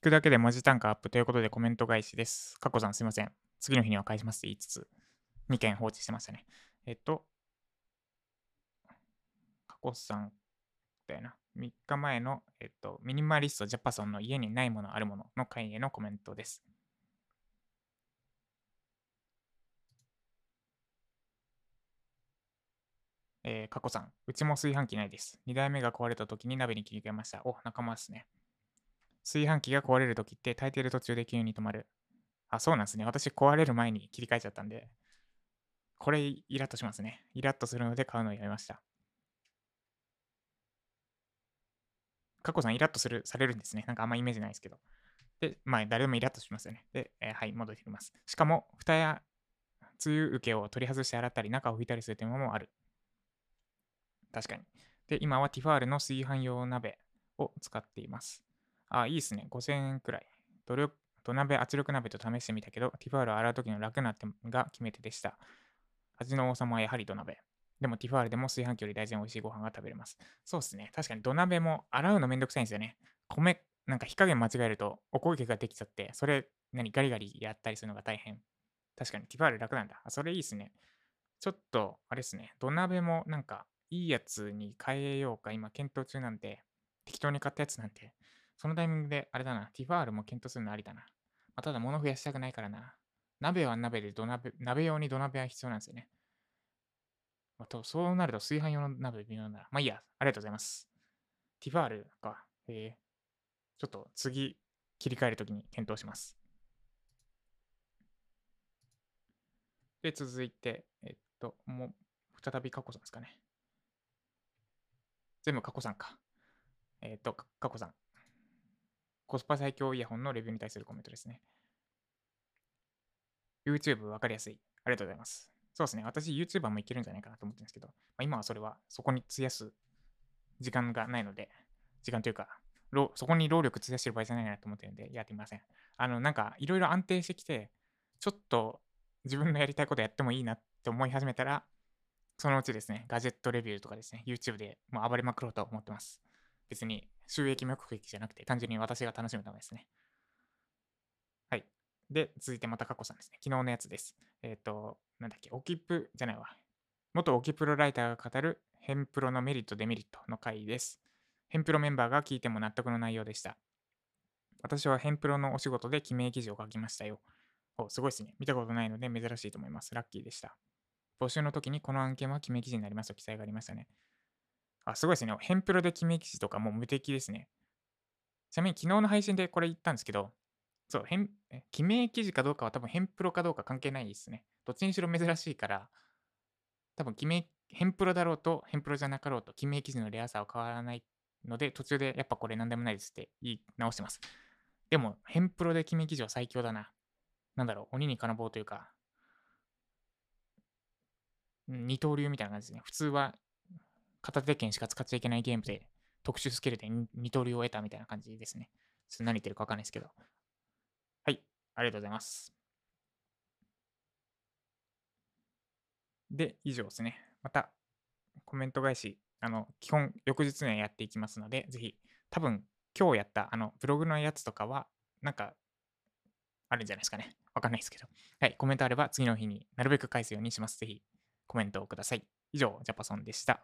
聞くだけで文字単価アップということでコメント返しです。かっこさんすいません。次の日には返しますって言いつつ、2件放置してましたね。えっと、かこさんだよな。3日前の、えっと、ミニマリストジャパソンの家にないものあるものの回へのコメントです。えー、過去さん、うちも炊飯器ないです。2台目が壊れた時に鍋に切り替えました。お、仲間ですね。炊飯器が壊れる時って炊いてる途中で急に止まる。あ、そうなんですね。私壊れる前に切り替えちゃったんで、これイラッとしますね。イラッとするので買うのをやめました。過去さんイラッとする、されるんですね。なんかあんまイメージないですけど。で、まあ誰でもイラッとしますよね。で、えー、はい、戻ってきます。しかも、蓋やつゆ受けを取り外して洗ったり、中を拭いたりする手間もある。確かに。で、今はティファールの炊飯用鍋を使っています。あ、いいっすね。5000円くらい。土力土鍋、圧力鍋と試してみたけど、ティファールを洗う時の楽な手が決め手でした。味の王様はやはり土鍋。でもティファールでも炊飯器より大然美味しいご飯が食べれます。そうっすね。確かに土鍋も洗うのめんどくさいんですよね。米、なんか火加減間違えるとおこげができちゃって、それ、何、ガリガリやったりするのが大変。確かにティファール楽なんだ。あ、それいいっすね。ちょっと、あれっすね。土鍋もなんかいいやつに変えようか、今検討中なんで、適当に買ったやつなんて、そのタイミングで、あれだな、ティファールも検討するのありだな。まあ、ただ物増やしたくないからな。鍋は鍋で土鍋、鍋用に土鍋は必要なんですよね。あ、とそうなると炊飯用の鍋微妙なら。まあいいや、ありがとうございます。ティファールか。えー、ちょっと次切り替えるときに検討します。で、続いて、えっと、もう、再び過去さんですかね。全部過去さんか。えっ、と、過去さん。コスパ最強イヤホンのレビューに対するコメントですね。YouTube わかりやすい。ありがとうございます。そうですね。私 YouTuber もいけるんじゃないかなと思ってるんですけど、まあ、今はそれはそこに費やす時間がないので、時間というか、そこに労力費やしてる場合じゃないなと思ってるんで、やってみません。あの、なんか、いろいろ安定してきて、ちょっと自分のやりたいことやってもいいなって思い始めたら、そのうちですね、ガジェットレビューとかですね、YouTube でもう暴れまくろうと思ってます。別に収益目的じゃなくて、単純に私が楽しむためですね。はい。で、続いてまた過去さんですね。昨日のやつです。えっ、ー、と、なんだっけ、オキプじゃないわ。元オキプロライターが語るヘンプロのメリット、デメリットの回です。ヘンプロメンバーが聞いても納得の内容でした。私はヘンプロのお仕事で記名記事を書きましたよ。お、すごいですね。見たことないので珍しいと思います。ラッキーでした。募集の時にこの案件は記名記事になりますと記載がありましたね。あ、すごいですね。ヘンプロで記名記事とかもう無敵ですね。ちなみに昨日の配信でこれ言ったんですけど、そう、変、記名記事かどうかは多分ヘンプロかどうか関係ないですね。どっちにしろ珍しいから、多分記名、ヘンプロだろうとヘンプロじゃなかろうと記名記事のレアさは変わらないので、途中でやっぱこれ何でもないですって言い直してます。でも、ヘンプロで記名記事は最強だな。なんだろう、鬼に金棒というか、二刀流みたいな感じですね。普通は片手剣しか使っちゃいけないゲームで特殊スキルで二刀流を得たみたいな感じですね。何言ってるかわかんないですけど。はい、ありがとうございます。で、以上ですね。またコメント返し、あの、基本翌日にはやっていきますので、ぜひ、多分今日やったあのブログのやつとかは、なんかあるんじゃないですかね。わかんないですけど。はい、コメントあれば次の日になるべく返すようにします。ぜひコメントをください。以上、ジャパソンでした。